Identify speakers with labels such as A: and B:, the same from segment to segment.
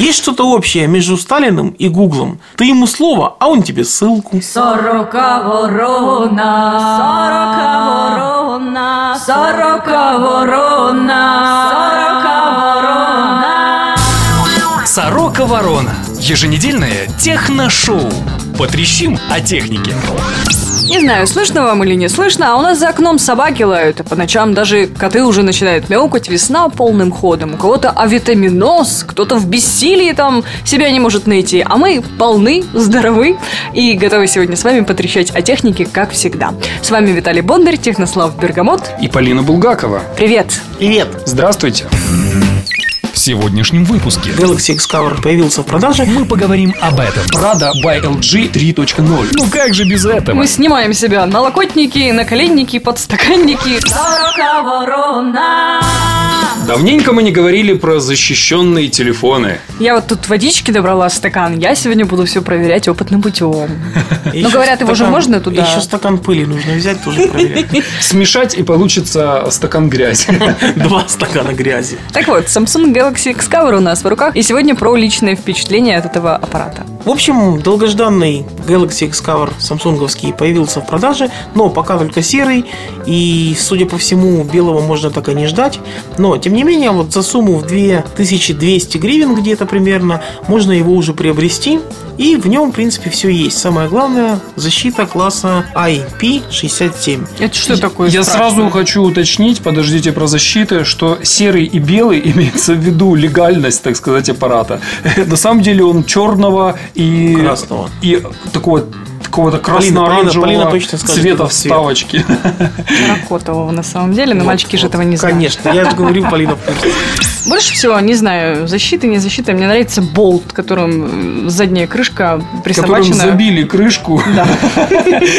A: Есть что-то общее между Сталиным и Гуглом. Ты ему слово, а он тебе ссылку.
B: Сорока ворона, сорока ворона, сорока ворона, сорока ворона.
C: Сорока Ворона. Еженедельное техношоу. Потрещим о технике.
D: Не знаю, слышно вам или не слышно, а у нас за окном собаки лают, а по ночам даже коты уже начинают мяукать, весна полным ходом. У кого-то авитаминоз, кто-то в бессилии там себя не может найти, а мы полны, здоровы и готовы сегодня с вами потрещать о технике, как всегда. С вами Виталий Бондарь, Технослав Бергамот.
E: И Полина Булгакова.
D: Привет!
A: Привет.
E: Здравствуйте.
C: В сегодняшнем выпуске
A: Galaxy Discover появился в продаже.
C: мы поговорим об этом.
E: Prada by LG 3.0.
C: Ну как же без этого?
D: Мы снимаем себя налокотники, наколенники, подстаканники.
E: Давненько мы не говорили про защищенные телефоны.
D: Я вот тут водички добрала стакан, я сегодня буду все проверять опытным путем.
A: Еще
D: Ну, говорят, его же можно туда?
A: Еще стакан пыли нужно взять, тоже проверять.
E: Смешать и получится стакан грязи.
A: Два стакана грязи.
D: Так вот, Samsung Galaxy Discover у нас в руках, и сегодня про личные впечатления от этого аппарата.
A: В общем, долгожданный Galaxy Discover самсунговский появился в продаже, но пока только серый, и, судя по всему, белого можно так и не ждать. Но, тем не менее, вот за сумму в 2200 гривен где-то примерно можно его уже приобрести, и в нем, в принципе, все есть. Самое главное, защита класса IP67.
D: Это что такое?
E: Я
D: страшное?
E: сразу хочу уточнить, подождите про защиты, что серый и белый имеется в виду легальность, так сказать, аппарата. На самом деле он черного и
A: Красного.
E: и такого какого-то красно-оранжевого цвета вставочки.
D: Терракотового на самом деле, но
A: Вот,
D: мальчики же этого не знают.
A: Конечно, я же говорю, Полина.
D: Больше всего, не знаю, защита, не защита, мне нравится болт, которым задняя крышка
E: которым
D: присобачена.
E: забили крышку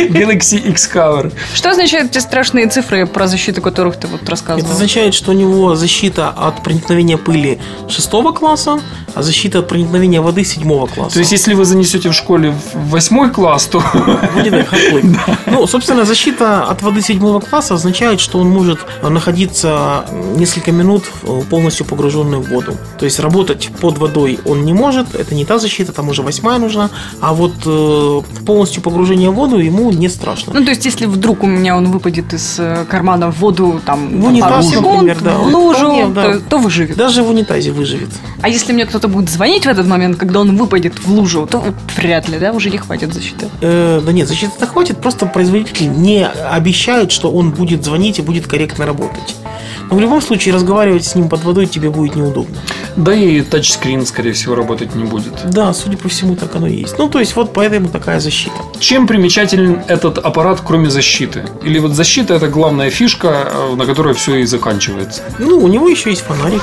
E: Galaxy X Cover.
D: Что означают эти страшные цифры, про защиту которых ты вот рассказывал?
A: Это означает, что у него защита от проникновения пыли шестого класса, а защита от проникновения воды седьмого класса.
E: То есть, если вы занесете в школе в восьмой класс, то
A: Как хардплей. Ну, собственно, защита от воды седьмого класса означает, что он может находиться несколько минут э, полностью погруженный в воду. То есть работать под водой он не может, это не та защита, там уже восьмая нужна, а вот э, полностью погружение в воду ему не страшно.
D: Ну, то есть, если вдруг у меня он выпадет из э, кармана в воду, там,
A: В
D: на
A: унитаз,
D: пару секунд,
A: например, да.
D: в лужу,
A: Вполне, да.
D: то, то выживет.
A: Даже в унитазе выживет.
D: А если мне кто-то будет звонить в этот момент, когда он выпадет в лужу, то вряд ли, да, уже не хватит защиты.
A: Э, да нет, защиты-то хватит, просто производитель не обещает, что он будет звонить и будет корректно работать. Но в любом случае разговаривать с ним под водой тебе будет неудобно.
E: да и тачскрин, скорее всего, работать не будет.
A: Да, судя по всему, так оно и есть. Ну, то есть, вот поэтому такая защита.
E: Чем примечателен этот аппарат, кроме защиты? Или вот защита это главная фишка, э, на которой все и заканчивается?
A: Ну, у него еще есть фонарик.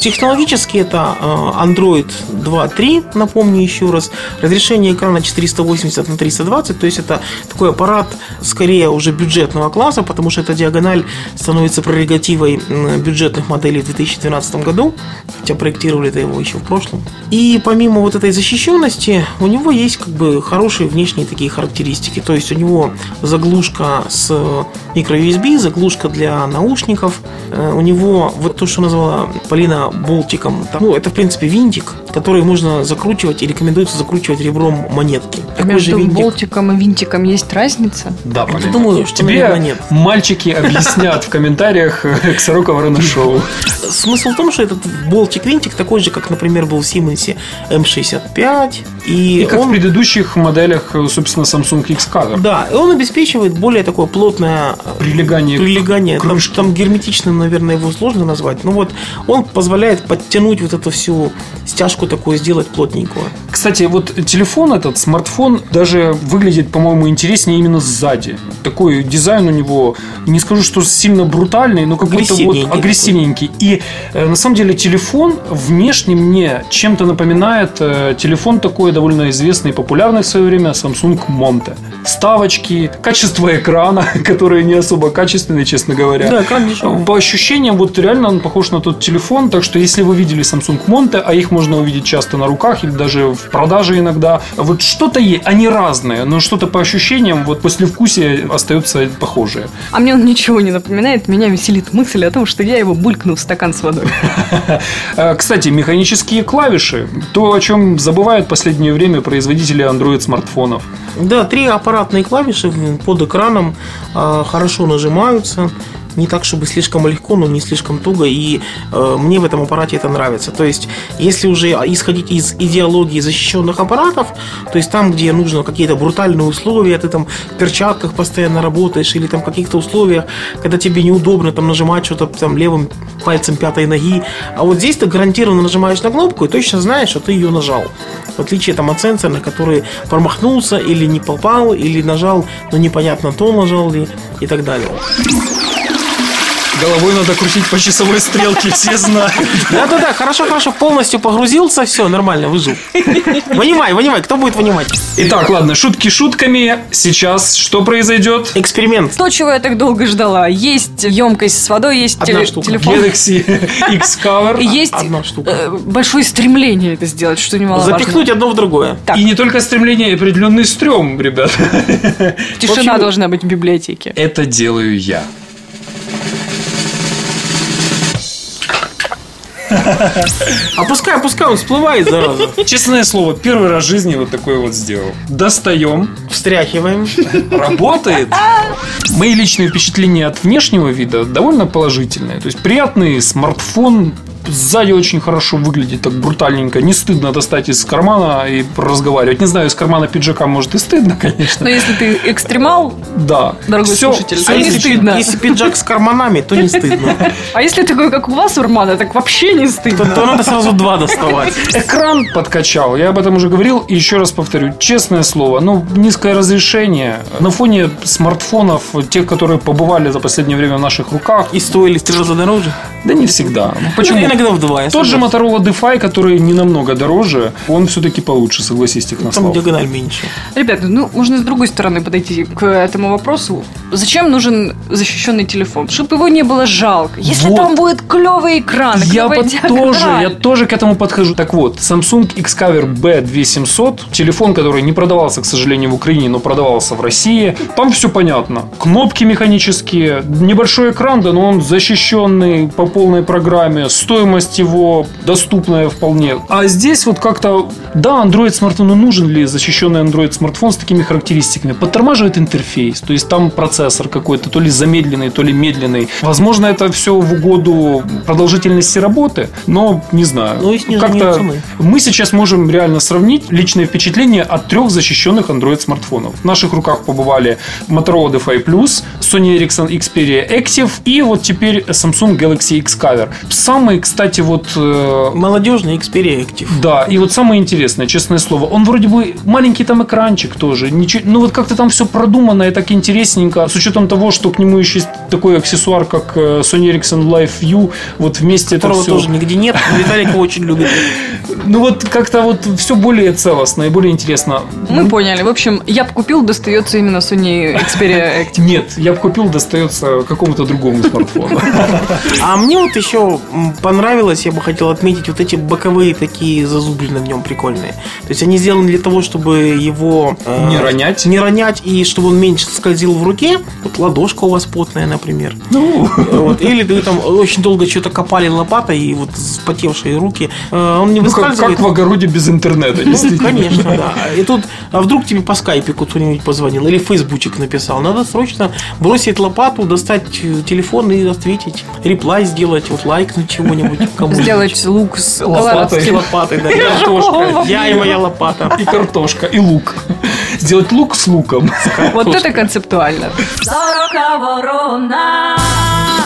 A: Технологически это э, Android 2.3, напомню еще раз. Разрешение экрана 480 на 320, то есть это такой аппарат скорее уже бюджетного класса, потому что эта диагональ становится прерогативой бюджетных моделей в 2012 году, хотя проектировали это его еще в прошлом. И помимо вот этой защищенности, у него есть как бы хорошие внешние такие характеристики. То есть у него заглушка с микро-USB, заглушка для наушников. Э, У него вот то, что назвала Полина болтиком. Ну, это, в принципе, винтик, который можно закручивать и рекомендуется закручивать ребром монетки.
D: А
A: Такой
D: между
A: же винтик.
D: болтиком и винтиком есть разница?
E: Да, Полина.
A: думаю, что,
E: Тебе
A: нет.
E: мальчики объяснят в комментариях э, к Сорока Ворона Шоу.
A: Смысл в том, что этот болтик-винтик такой же, как, например, был в Siemens M65. И,
E: И как
A: он...
E: в предыдущих моделях, э, собственно, Samsung X Cover.
A: Да, и он обеспечивает более такое плотное э,
E: Прилегание к
A: прилегание. Там, там герметичным, наверное, его сложно назвать. Но вот он позволяет подтянуть вот эту всю стяжку такую, сделать плотненькую.
E: Кстати, вот телефон этот, смартфон, даже выглядит, по-моему, интереснее именно сзади. Такой дизайн у него, не скажу, что сильно брутальный, но какой-то вот
A: Агрессивненький
E: агрессивненький. И э, на самом деле телефон внешне мне чем-то напоминает э, телефон такой довольно известный и популярный в свое время Samsung Monte. Вставочки, качество экрана, которое не особо качественное, честно говоря.
A: Да, экран дешевый.
E: По ощущениям, вот реально он похож на тот телефон, так что если вы видели Samsung Monte, а их можно увидеть часто на руках или даже в продаже иногда. Вот что-то есть, они разные, но что-то по ощущениям, вот после вкусия остается похожее.
D: А мне он ничего не напоминает. Меня веселит мысль о том, что я его булькну в стакан с водой.
E: Э, Кстати, механические клавиши, то, о чем забывают в последнее время производители Android смартфонов.
A: Да, три аппаратные клавиши под экраном а, хорошо нажимаются. Не так, чтобы слишком легко, но не слишком туго. И э, мне в этом аппарате это нравится. То есть, если уже исходить из идеологии защищенных аппаратов, то есть там, где нужно какие-то брутальные условия, ты там в перчатках постоянно работаешь, или там в каких-то условиях, когда тебе неудобно там нажимать что-то там левым пальцем пятой ноги. А вот здесь ты гарантированно нажимаешь на кнопку и точно знаешь, что ты ее нажал. В отличие там от сенсорных, который промахнулся или не попал, или нажал, но непонятно то нажал ли и так далее.
E: Головой надо крутить по часовой стрелке, все знают.
A: Да-да-да, хорошо-хорошо, полностью погрузился, все, нормально, выжил. Вынимай, вынимай, кто будет вынимать?
E: Итак, ладно, шутки шутками. Сейчас что произойдет?
A: Эксперимент.
D: То, чего я так долго ждала. Есть емкость с водой, есть
A: Одна
D: теле-
A: штука.
D: телефон.
E: Galaxy X Cover.
D: И есть
A: Одна штука.
D: э, большое стремление это сделать, что немаловажно.
A: Запихнуть одно в другое.
D: Так,
E: И не только стремление, и определенный стрём, ребят.
D: тишина должна быть в библиотеке.
E: Это делаю я.
A: А пускай, пускай он всплывает, зараза.
E: Честное слово, первый раз в жизни вот такой вот сделал. Достаем.
A: Встряхиваем.
E: Работает. Мои личные впечатления от внешнего вида довольно положительные. То есть приятный смартфон, Сзади очень хорошо выглядит, так брутальненько. Не стыдно достать из кармана и разговаривать. Не знаю, из кармана пиджака может и стыдно, конечно.
D: Но если ты экстремал,
E: Да.
D: Дорогой
E: Всё-
D: слушатель,
E: всё
D: а
A: если,
D: не стыдно.
A: если пиджак с карманами, то не стыдно.
D: а если такой, как у вас, Урмана, так вообще не
A: То,
D: стыдно.
A: то надо сразу два доставать.
E: Экран подкачал, я об этом уже говорил, и еще раз повторю, честное слово, ну, низкое разрешение на фоне смартфонов, тех, которые побывали за последнее время в наших руках,
A: И стоили раза дороже.
E: Да не всегда. Ну, Почему?
A: Иногда в два. я
E: Тот же. Motorola DeFi, который не намного дороже, он все-таки получше, согласись,
A: Там
E: Технослав.
A: диагональ меньше.
D: Ребята, ну, можно с другой стороны подойти к этому вопросу. Зачем нужен защищенный телефон? Чтобы его не было жалко. Если
E: Вот.
D: там будет клевый экран,
E: Я под- тоже, я тоже к этому подхожу. Так вот, Samsung Xcover B2700, телефон, который не продавался, к сожалению, в Украине, но продавался в России. Там все понятно. Кнопки механические, небольшой экран, да, но он защищенный по полной программе, стоимость его доступная вполне. А здесь вот как-то, да, Android смартфон, но нужен ли защищенный Android смартфон с такими характеристиками? Подтормаживает интерфейс, то есть там процессор какой-то, то ли замедленный, то ли медленный. Возможно, это все в угоду продолжительности работы, но не знаю.
A: Ну снижение цены.
E: Мы сейчас можем реально сравнить личные впечатления от трех защищенных Android смартфонов. В наших руках побывали Motorola DeFi Plus, Sony Ericsson Xperia Active и вот теперь Samsung Galaxy X Cover. Самый, кстати, вот э,
A: Молодежный Xperia Active.
E: да, и вот самое интересное, честное слово, он вроде бы маленький там экранчик тоже, ничего, ну вот как-то там все продумано и так интересненько, с учетом того, что к нему еще есть такой аксессуар, как э, Sony Ericsson Live View, вот вместе это
A: Которого
E: все...
A: тоже нигде нет. но Виталик его очень любит.
E: Ну вот как-то вот все более целостно и более интересно.
D: Мы поняли. В общем, я бы купил, достается именно Sony Xperia Active.
E: Нет, я бы купил, достается какому-то другому смартфону.
A: А мне вот еще понравилось, я бы хотел отметить, вот эти боковые такие зазубрины в нем прикольные. То есть они сделаны для того, чтобы его... э,
E: Не ронять.
A: Не ронять, и чтобы он меньше скользил в руке. Вот ладошка у вас потная, например.
E: Ну,
A: Вот. Или вы там очень долго что-то копали лопатой, и вот вспотевшие руки. э, Он не
E: ну, как,
A: выскальзывает.
E: как в огороде без интернета,
A: Ну,
E: действительно.
A: конечно, да. И тут, а вдруг тебе по скайпику кто-нибудь позвонил или фейсбучик написал. Надо срочно бросить лопату, достать э, телефон и ответить. Реплай сделать, вот лайкнуть чего-нибудь. кому-нибудь.
D: Сделать лук с
E: Лопатой.
A: лопатой, да. и Картошка. Я и моя лопата.
E: И картошка, и лук. Сделать лук с луком.
D: Вот это концептуально.
B: Сорока ворона.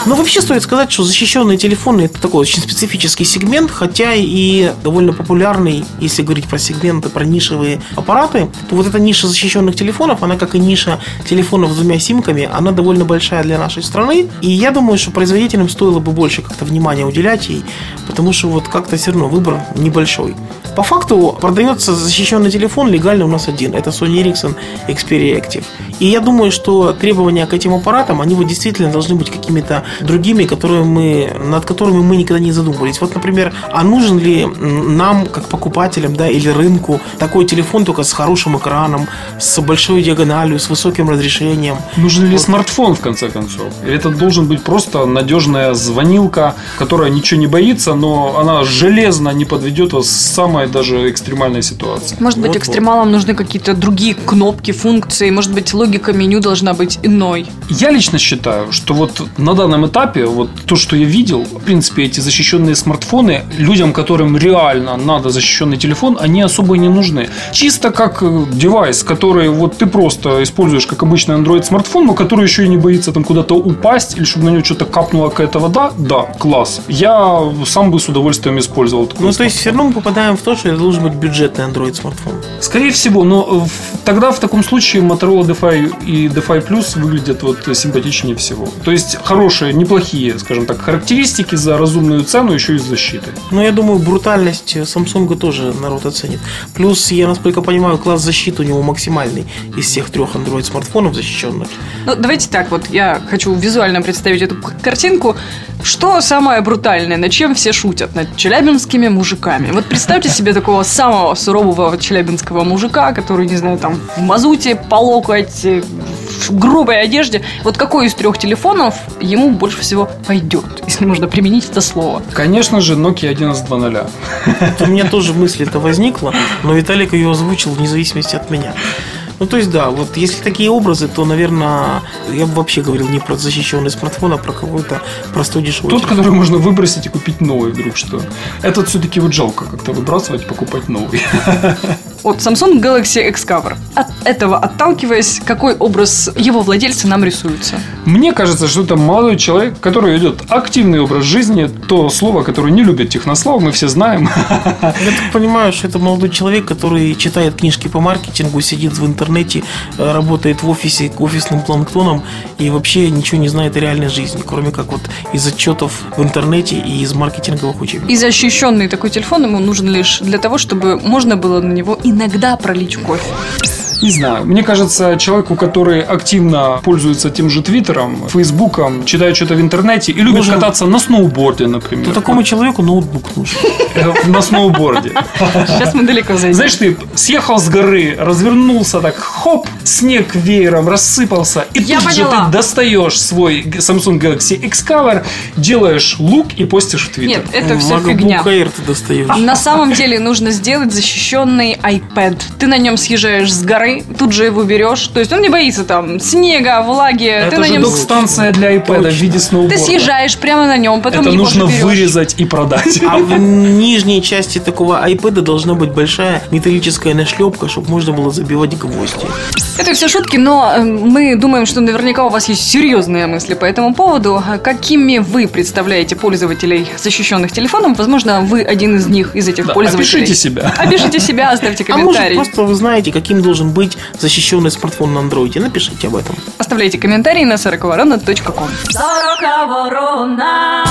A: Но вообще стоит сказать, что защищенные телефоны это такой очень специфический сегмент, хотя и довольно популярный, если говорить про сегменты, про нишевые аппараты, то вот эта ниша защищенных телефонов, она как и ниша телефонов с двумя симками, она довольно большая для нашей страны. И я думаю, что производителям стоило бы больше как-то внимания уделять ей, потому что вот как-то все равно выбор небольшой. По факту продается защищенный телефон легально у нас один. Это Sony Ericsson Xperia Active. И я думаю, что требования к этим аппаратам, они вот действительно должны быть какими-то другими, которые мы, над которыми мы никогда не задумывались. Вот, например, а нужен ли нам, как покупателям, да, или рынку, такой телефон только с хорошим экраном, с большой диагональю, с высоким разрешением?
E: Нужен ли смартфон, в конце концов? Или это должен быть просто надежная звонилка, которая ничего не боится, но она железно не подведет вас в самой даже экстремальной ситуации?
D: Может быть,
A: Вот-вот.
D: экстремалам нужны какие-то другие кнопки, функции. Может быть, логика меню должна быть иной.
E: Я лично считаю, что вот на данном этапе, вот то, что я видел, в принципе, эти защищенные смартфоны, людям, которым реально надо защищенный телефон, они особо не нужны. Чисто как э, девайс, который вот ты просто используешь как обычный Android смартфон, но который еще и не боится там куда-то упасть или чтобы на него что-то капнула какая-то вода, да, класс. Я сам бы с удовольствием использовал такой
A: Ну, то есть,
E: смартфон.
A: все равно мы попадаем в то, что это должен быть бюджетный Android смартфон.
E: Скорее всего, но в- тогда в таком случае Motorola DeFi и DeFi Plus выглядят вот симпатичнее всего. То есть хорошие, неплохие, скажем так, характеристики за разумную цену еще и с защитой.
A: Но я думаю, брутальность Samsung тоже народ оценит. Плюс, я насколько понимаю, класс защиты у него максимальный из всех трех Android смартфонов защищенных.
D: Ну, давайте так, вот я хочу визуально представить эту картинку. Что самое брутальное, над чем все шутят? Над челябинскими мужиками. Вот представьте себе такого самого сурового челябинского мужика, который, не знаю, там в мазуте, по локоть, э, в грубой одежде. Вот какой из трех телефонов ему больше всего пойдет, если можно применить это слово?
E: Конечно же, Nokia 1120.
A: У меня тоже мысль это возникла, но Виталик ее озвучил вне зависимости от меня. Ну, то есть, да, вот если такие образы, то, наверное, я бы вообще говорил не про защищенный смартфон, а про какой-то простой дешевый.
E: Тот,
A: телефон.
E: который можно выбросить и купить новый вдруг что. Этот все-таки вот жалко как-то выбрасывать и покупать новый.
D: Вот Samsung Galaxy X-Cover. От этого отталкиваясь, какой образ его владельца нам рисуется?
E: Мне кажется, что это молодой человек, который ведет активный образ жизни. То слово, которое не любят технослов, мы все знаем.
A: Я так понимаю, что это молодой человек, который читает книжки по маркетингу, сидит в интернете, э, работает в офисе офисным планктоном и вообще ничего не знает о реальной жизни, кроме как вот из отчетов в интернете и из маркетинговых учебников.
D: И защищенный такой телефон ему нужен лишь для того, чтобы можно было на него иногда пролить кофе.
E: Не знаю. Мне кажется, человеку, который активно пользуется тем же Твиттером, Фейсбуком, читает что-то в интернете и любит
A: Нужен-
E: кататься на сноуборде, например.
A: То такому человеку ноутбук нужен.
E: Э, На сноуборде.
D: Сейчас мы далеко зайдем.
E: Знаешь, ты съехал с горы, развернулся так, хоп, снег веером рассыпался, и
D: Я
E: тут же ты достаешь свой Samsung Galaxy X-Cover, делаешь лук и постишь в Твиттер.
D: Нет, это все фигня.
A: Air ты достаешь.
D: На самом деле нужно сделать защищенный iPad. Ты на нем съезжаешь с горы, тут же его берешь. То есть он не боится там снега, влаги.
A: Это
D: ты на
A: же
D: нем
E: Док-станция для iPad в виде сноуборда.
D: ты съезжаешь прямо на нем, потом
E: Это
D: его
E: нужно
D: берешь.
E: вырезать и продать.
A: А в нижней части такого iPad должна быть большая металлическая нашлепка, чтобы можно было забивать гвозди.
D: Это все шутки, но э, мы думаем, что наверняка у вас есть серьезные мысли по этому поводу. Какими вы представляете пользователей защищенных телефонов? Возможно, вы один из них, из этих
E: Да,
D: пользователей.
E: опишите себя.
D: Опишите себя, оставьте
A: А может,
D: комментарий.
A: просто вы знаете, каким должен быть защищенный смартфон на андроиде? Напишите об этом.
D: Оставляйте комментарии на сороковорона.ком.
B: Сорока ворона.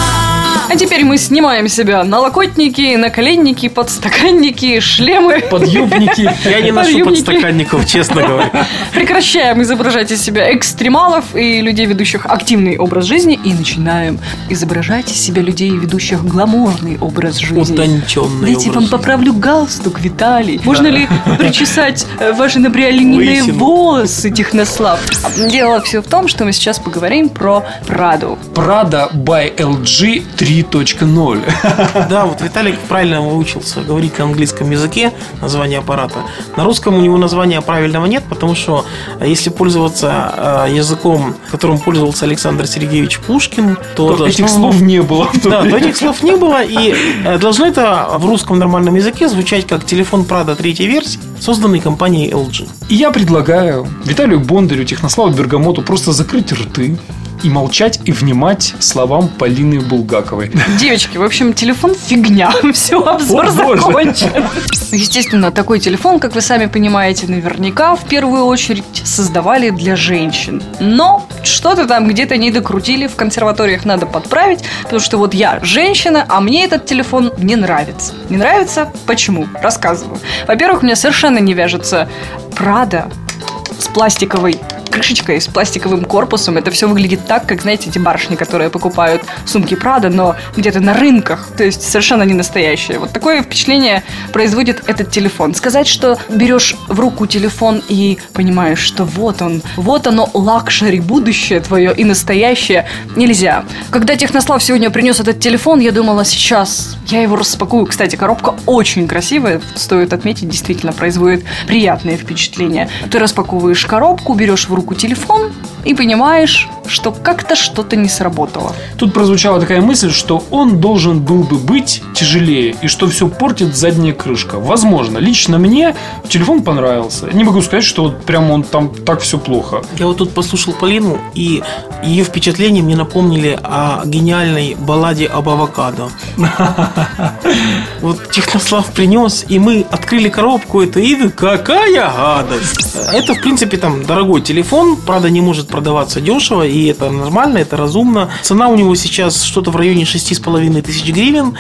D: А теперь мы снимаем себя налокотники, наколенники, подстаканники, шлемы.
E: Подъюбники.
A: Я не ношу подстаканников, честно говоря.
D: Прекращаем изображать из себя экстремалов и людей, ведущих активный образ жизни, и начинаем изображать из себя людей, ведущих гламурный образ жизни.
A: Утонченный
D: Дайте
A: образ
D: вам
A: жизни.
D: поправлю галстук, Виталий. Можно ли причесать э, ваши набриолинейные
A: Лысину.
D: волосы, Технослав? Дело все в том, что мы сейчас поговорим про Праду.
E: Prada by LG 3.0.
A: Да, вот Виталик правильно выучился говорить на английском языке название аппарата. На русском у него названия правильного нет, потому что э, если пользоваться э, языком, которым пользовался Александр Сергеевич Пушкин, то,
E: То
A: должно-
E: Этих слов не было.
A: Да, то этих слов не было, и э, должно это в русском нормальном языке звучать как телефон Prada третьей версии, созданный компанией LG.
E: И я предлагаю Виталию Бондарю, Технославу Бергамоту просто закрыть рты и молчать и внимать словам Полины Булгаковой.
D: Девочки, в общем, телефон фигня. Все, обзор
E: О, боже.
D: закончен. Естественно, такой телефон, как вы сами понимаете, наверняка в первую очередь создавали для женщин. Но что-то там где-то не докрутили, в консерваториях надо подправить, потому что вот я женщина, а мне этот телефон не нравится. Не нравится? Почему? Рассказываю. Во-первых, мне совершенно не вяжется Прада с пластиковой крышечкой, с пластиковым корпусом. Это все выглядит так, как, знаете, эти барышни, которые покупают сумки Прада, но где-то на рынках. То есть совершенно не настоящие. Вот такое впечатление производит этот телефон. Сказать, что берешь в руку телефон и понимаешь, что вот он, вот оно luxury, будущее твое и настоящее, нельзя. Когда Технослав сегодня принес этот телефон, я думала, сейчас я его распакую. Кстати, коробка очень красивая, стоит отметить, действительно производит приятное впечатление. Ты распаковываешь коробку, берешь в руку телефон и понимаешь, что как-то что-то не сработало.
E: Тут прозвучала такая мысль, что он должен был бы быть тяжелее, и что все портит задняя крышка. Возможно, лично мне телефон понравился. Не могу сказать, что вот прям он там так все плохо.
A: Я вот тут послушал Полину, и ее впечатления мне напомнили о гениальной балладе об авокадо. Вот Технослав принес, и мы открыли коробку, это и какая гадость! Это, в принципе, там дорогой телефон, правда, не может продаваться дешево, и это нормально, это разумно. Цена у него сейчас что-то в районе 6,5 тысяч гривен,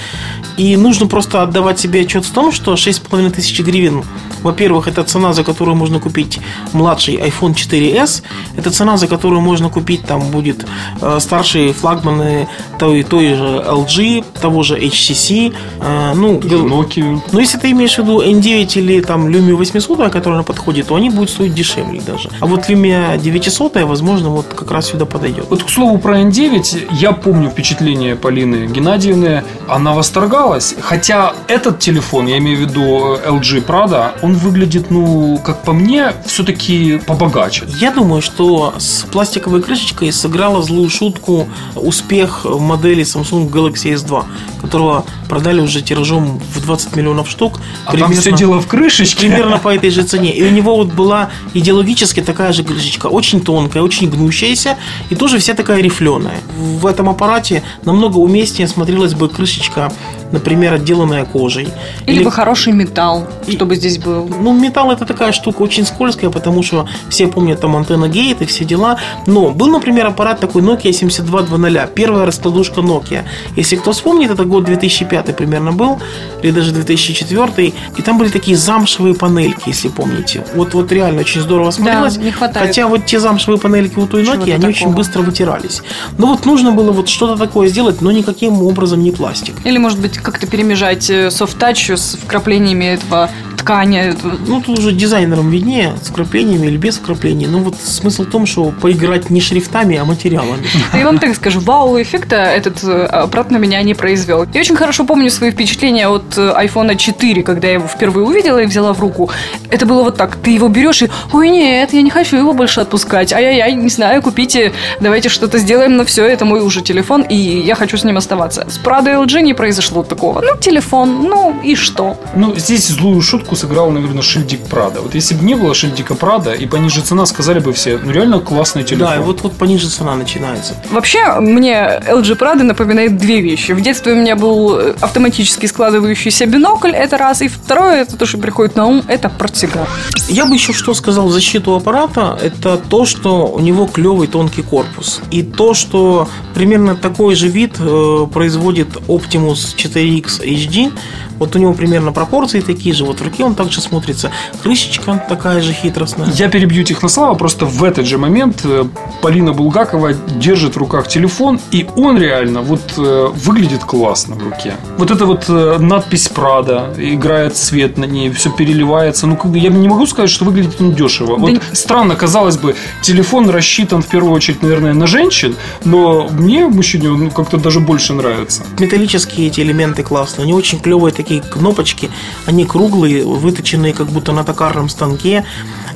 A: и нужно просто отдавать себе отчет в том, что 6,5 тысяч гривен, во-первых, это цена, за которую можно купить младший iPhone 4s, это цена, за которую можно купить, там будет э, старшие флагманы той, той же LG, того же HTC, э, ну,
E: Nokia.
A: но если ты имеешь в виду N9 или там Lumia 800, которая подходит, то они будут стоить дешевле даже. А вот Lumia 900, возможно, вот как раз сюда подойдет.
E: Вот, к слову, про N9, я помню впечатление Полины Геннадьевны. Она восторгалась. Хотя этот телефон, я имею в виду LG Prada, он выглядит, ну, как по мне, все-таки побогаче.
A: Я думаю, что с пластиковой крышечкой сыграла злую шутку успех модели Samsung Galaxy S2, которого продали уже тиражом в 20 миллионов штук.
E: А там все дело в крышечке.
A: примерно по этой же цене. И у него вот была идеологически такая же крышечка, очень тонкая, очень гнущаяся и тоже вся такая рифленая. В этом аппарате намного уместнее смотрелась бы крышечка, например, отделанная кожей.
D: Или, бы хороший металл, чтобы здесь был.
A: Ну, металл это такая штука очень скользкая, потому что все помнят там антенна гейт и все дела. Но был, например, аппарат такой Nokia 7220, первая раскладушка Nokia. Если кто вспомнит, это год 2005 примерно был, или даже 2004, и там были такие замшевые панельки, если помните. Вот, вот реально очень здорово смотрелось.
D: не хватает.
A: Хотя вот те замшевые панельки у той Nokia, они очень
D: такого.
A: быстро вытирались. Но вот нужно было вот что-то такое сделать, но никаким образом не пластик.
D: Или, может быть, как-то перемежать э, софт-тач с вкраплениями этого ткани.
A: Ну, тут уже дизайнерам виднее, с вкраплениями или без вкраплений. Но вот смысл в том, что поиграть не шрифтами, а материалами.
D: Да я вам так скажу, вау-эффекта этот э, аппарат на меня не произвел. Я очень хорошо помню свои впечатления от э, iPhone 4, когда я его впервые увидела и взяла в руку. Это было вот так. Ты его берешь и, ой, нет, я не хочу его больше отпускать. Ай-яй-яй, не знаю, купите, давайте что-то сделаем, но все, это мой уже телефон, и я хочу с ним оставаться. С Prado LG не произошло такого. Ну, телефон, ну и что?
E: Ну, здесь злую шутку сыграл, наверное, шильдик Прада. Вот если бы не было шильдика Прада и пониже цена, сказали бы все, ну реально классный телефон.
A: Да, и вот, вот пониже цена начинается.
D: Вообще, мне LG Prado напоминает две вещи. В детстве у меня был автоматически складывающийся бинокль, это раз. И второе, это то, что приходит на ум, это портсигар.
A: Я бы еще что сказал в защиту аппарата, это то, что у него клевый тонкий корпус. И то, что примерно такой же вид э, производит Optimus 4X HD. Вот у него примерно пропорции такие же. Вот в руке он также смотрится. Крышечка такая же хитростная.
E: Я перебью Технослава, просто в этот же момент э, Полина Булгакова держит в руках телефон, и он реально вот э, выглядит классно в руке. Вот эта вот э, надпись Прада, играет свет на ней, все переливается. Ну, как бы я не могу сказать, что выглядит он дешево. Вот
D: не-
E: странно, казалось бы, телефон рассчитан в первую очередь, наверное, на женщин, но мне, мужчине, он как-то даже больше нравится.
A: Металлические эти элементы классные. Они очень клевые такие кнопочки. Они круглые, выточенные как будто на токарном станке.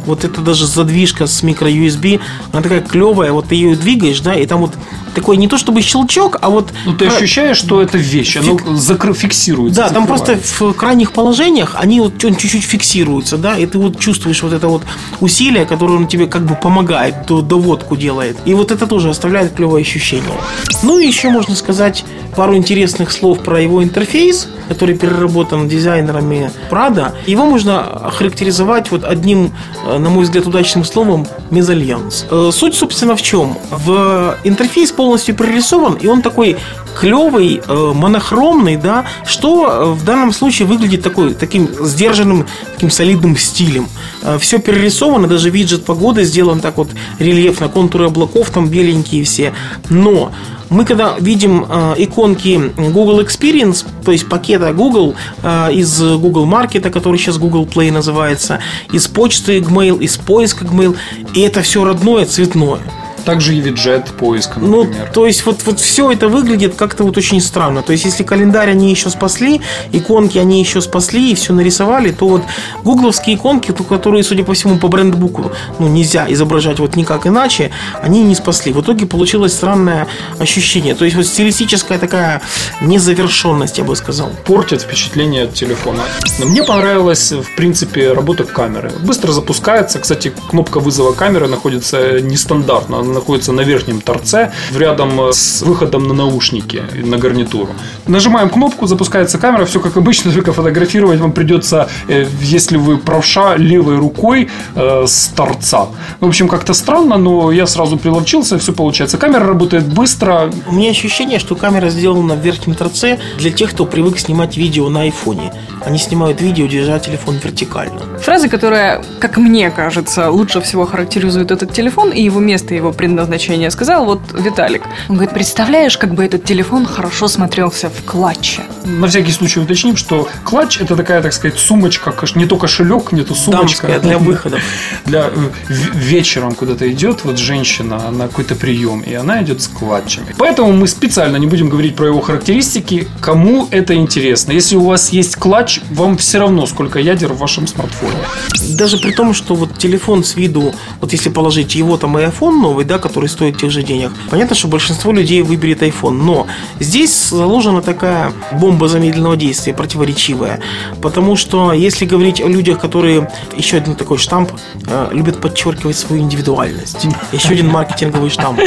A: Вот это даже задвижка с микро-USB. Она такая клевая. Вот ты ее двигаешь, да, и там вот такой не то чтобы щелчок, а вот...
E: Ну, ты ощущаешь, что это вещь, оно закры- фиксируется.
A: Да, там просто в крайних положениях они вот чуть-чуть фиксируются, да, и ты вот чувствуешь вот это вот усилие, которое он тебе как бы помогает, до- доводку делает. И вот это тоже оставляет клевое ощущение. Ну и еще можно сказать, пару интересных слов про его интерфейс, который переработан дизайнерами Prada. Его можно охарактеризовать вот одним, э, на мой взгляд, удачным словом мезальянс. Э, Суть, собственно, в чем? В интерфейс полностью прорисован, и он такой клевый, э, монохромный, да, что в данном случае выглядит такой, таким сдержанным, таким солидным стилем. Все перерисовано, даже виджет погоды сделан так вот рельефно, контуры облаков там беленькие все. Но мы когда видим э, иконки Google Experience, то есть пакета Google э, из Google Market, который сейчас Google Play называется, из почты Gmail, из поиска Gmail, и это все родное, цветное.
E: Также и виджет поиска,
A: Ну,
E: например.
A: то есть вот, вот все это выглядит как-то вот очень странно. То есть если календарь они еще спасли, иконки они еще спасли и все нарисовали, то вот гугловские иконки, то, которые, судя по всему, по брендбуку ну, нельзя изображать вот никак иначе, они не спасли. В итоге получилось странное ощущение. То есть вот стилистическая такая незавершенность, я бы сказал.
E: портит впечатление от телефона. Но мне понравилась, в принципе, работа камеры. Быстро запускается. Кстати, кнопка вызова камеры находится нестандартно. Находится на верхнем торце, рядом с выходом на наушники, на гарнитуру. Нажимаем кнопку, запускается камера. Все как обычно, только фотографировать вам придется, э, если вы правша, левой рукой э, с торца. В общем, как-то странно, но я сразу приловчился, все получается. Камера работает быстро,
A: У меня ощущение, что камера сделана в верхнем торце для тех, кто привык снимать видео на айфоне. Они снимают видео, держа телефон вертикально.
D: Фраза, которая, как мне кажется, лучше всего характеризует этот телефон и его место, его предназначение, сказал вот Виталик. Он говорит, представляешь, как бы этот телефон хорошо смотрелся в клатче.
E: На всякий случай уточним, что клатч это такая, так сказать, сумочка, не то кошелек, не то сумочка.
A: Дамская для выходов.
E: Для э, вечером куда-то идет вот женщина на какой-то прием, и она идет с клатчами. Поэтому мы специально не будем говорить про его характеристики, кому это интересно. Если у вас есть клатч, вам все равно, сколько ядер в вашем смартфоне.
A: Даже при том, что вот телефон с виду, вот если положить его там и iPhone новый, да, который стоит тех же денег, понятно, что большинство людей выберет iPhone. Но здесь заложена такая бомба замедленного действия, противоречивая. Потому что если говорить о людях, которые, еще один такой штамп, э, любят подчеркивать свою индивидуальность. Еще один маркетинговый штамп.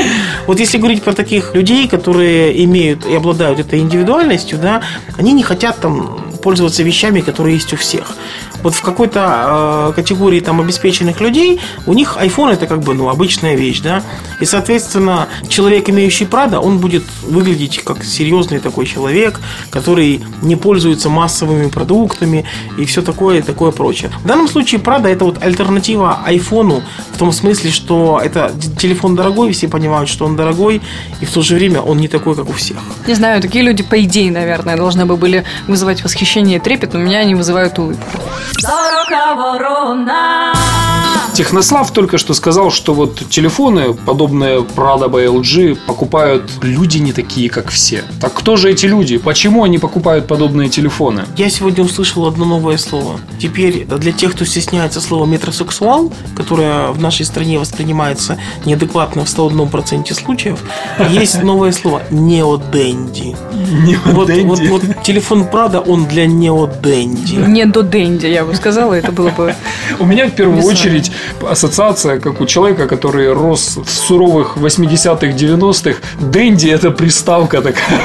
A: Вот если говорить про таких людей, которые имеют и обладают этой индивидуальностью, да, они не хотят там пользоваться вещами, которые есть у всех. Вот в какой-то э, категории там обеспеченных людей у них iPhone это как бы ну обычная вещь, да, и соответственно человек, имеющий Prada, он будет выглядеть как серьезный такой человек, который не пользуется массовыми продуктами и все такое и такое прочее. В данном случае Prada это вот альтернатива iPhone в том смысле, что это телефон дорогой, все понимают, что он дорогой, и в то же время он не такой, как у всех.
D: Не знаю, такие люди, по идее, наверное, должны бы были вызывать восхищение и трепет, но меня они вызывают улыбку.
B: Сорока ворона.
E: Технослав только что сказал, что вот телефоны, подобные Prada by LG, покупают люди не такие, как все. Так кто же эти люди? Почему они покупают подобные телефоны?
A: Я сегодня услышал одно новое слово. Теперь для тех, кто стесняется слова метросексуал, которое в нашей стране воспринимается неадекватно в 101% случаев, есть новое слово неоденди. Вот, вот, вот телефон Прада, он для неоденди.
D: Не до Дэнди, я бы сказала, это было бы...
E: У меня в первую очередь ассоциация, как у человека, который рос в суровых 80-х, 90-х. Дэнди это приставка такая.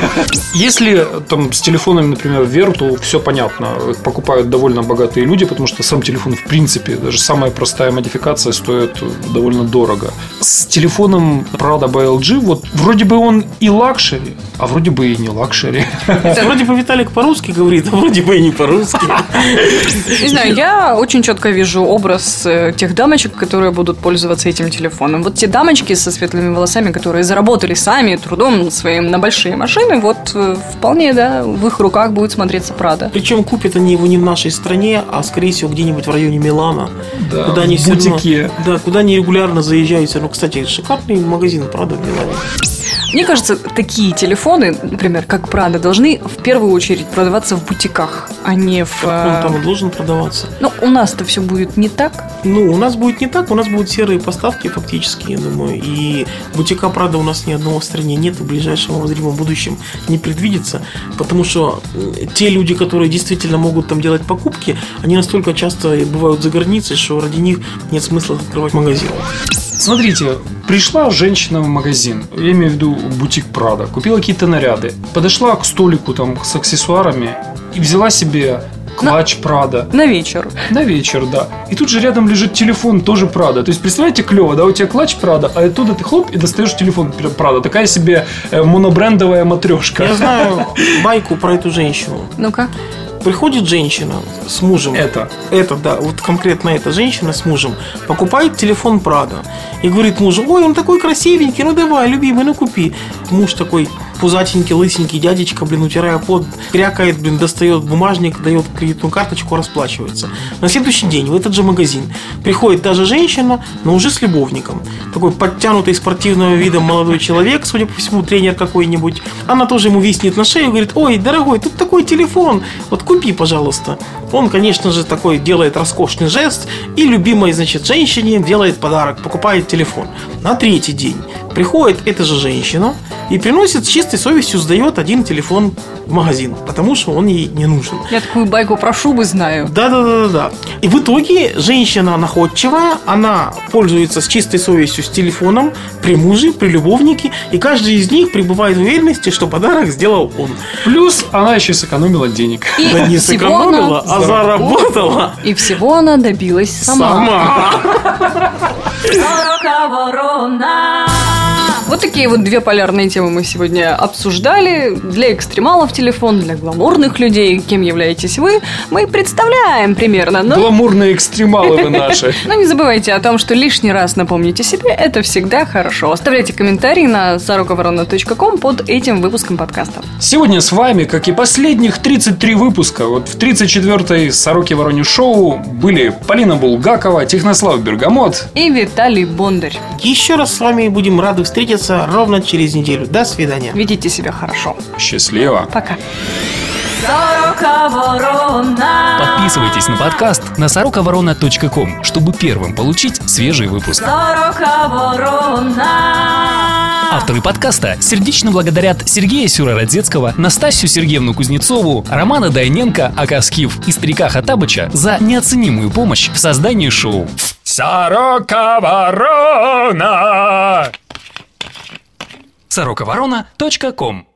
E: Если там с телефонами, например, Vertu, то все понятно. Их покупают довольно богатые люди, потому что сам телефон, в принципе, даже самая простая модификация стоит довольно дорого. С телефоном Prada by LG, вот вроде бы он и luxury, а вроде бы и не luxury.
A: Вроде бы Виталик по-русски говорит, а вроде бы и не по-русски.
D: Не знаю, я очень четко вижу образ э, тех дамочек, которые будут пользоваться этим телефоном. Вот те дамочки со светлыми волосами, которые заработали сами трудом своим на большие машины, вот э, вполне, да, в их руках будет смотреться Прада.
A: Причем купят они его не в нашей стране, а скорее всего где-нибудь в районе Милана.
E: Да,
A: куда они всё равно- да, куда они регулярно заезжают. Ну, кстати, шикарный магазин, правда, в Милане.
D: Мне кажется, такие телефоны, например, как Прада, должны в первую очередь продаваться в бутиках, а не в...
A: Как он
D: э,
A: там и должен продаваться.
D: Ну, у нас-то все будет не так.
A: Ну, у нас будет не так, у нас будут серые поставки фактически, я думаю. И бутика, правда, у нас ни одного в стране нет, в ближайшем обозримом будущем не предвидится. Потому что те люди, которые действительно могут там делать покупки, они настолько часто бывают за границей, что ради них нет смысла открывать магазин.
E: Смотрите, пришла женщина в магазин, я имею в виду бутик Прада, купила какие-то наряды, подошла к столику там с аксессуарами и взяла себе клатч Прада.
D: На вечер.
E: На вечер, да. И тут же рядом лежит телефон, тоже Прада. То есть, представляете, клево, да, у тебя клатч Прада, а оттуда ты хлоп и достаешь телефон Прада. Такая себе э, монобрендовая матрешка.
A: Я знаю байку про эту женщину.
D: Ну-ка.
A: Приходит женщина с мужем.
E: Это.
A: Это, да, вот конкретно эта женщина с мужем покупает телефон Прада и говорит мужу, ой, он такой красивенький, ну давай, любимый, ну купи. Муж такой пузатенький, лысенький дядечка, блин, утирая пот, крякает, блин, достает бумажник, дает кредитную карточку, расплачивается. На следующий день в этот же магазин приходит та же женщина, но уже с любовником. Такой подтянутый спортивного вида молодой человек, судя по всему, тренер какой-нибудь. Она тоже ему виснет на шею и говорит, ой, дорогой, тут такой телефон, вот купи, пожалуйста. Он, конечно же, такой делает роскошный жест и любимой, значит, женщине делает подарок, покупает телефон. На третий день приходит эта же женщина и приносит с чистой совестью, сдает один телефон в магазин, потому что он ей не нужен.
D: Я такую байку про шубы знаю.
A: Да, да, да, да, да. И в итоге женщина находчивая, она пользуется с чистой совестью с телефоном при муже, при любовнике, и каждый из них пребывает в уверенности, что подарок сделал он.
E: Плюс она еще сэкономила денег.
D: И
A: Да не
D: всего
A: сэкономила,
D: она-
A: а заработала
D: И всего она добилась сама.
A: сама.
B: Сорока ворона.
D: Вот такие вот две полярные темы мы сегодня обсуждали. Для экстремалов телефон, для гламурных людей, кем являетесь вы, мы представляем примерно. Но,
E: Гламурные экстремалы вы наши.
D: но не забывайте о том, что лишний раз напомните себе, это всегда хорошо. Оставляйте комментарии на сороковорона.ком под этим выпуском подкаста.
E: Сегодня с вами, как и последних 33 выпуска, вот в 34-й Сороки Вороне Шоу были Полина Булгакова, Технослав Бергамот.
D: И Виталий Бондарь.
A: Еще раз с вами будем рады встретиться ровно через неделю. До свидания.
D: Ведите себя хорошо.
E: Счастливо!
D: Пока.
C: Подписывайтесь на подкаст на сороковорона.ком, чтобы первым получить свежий выпуск. Авторы подкаста сердечно благодарят Сергея Сюрородецкого, Настасью Сергеевну Кузнецову, Романа Дайненко, Акаскив и старика Хатабыча за неоценимую помощь в создании шоу.
E: Сорока Ворона!
C: сороковорона.ком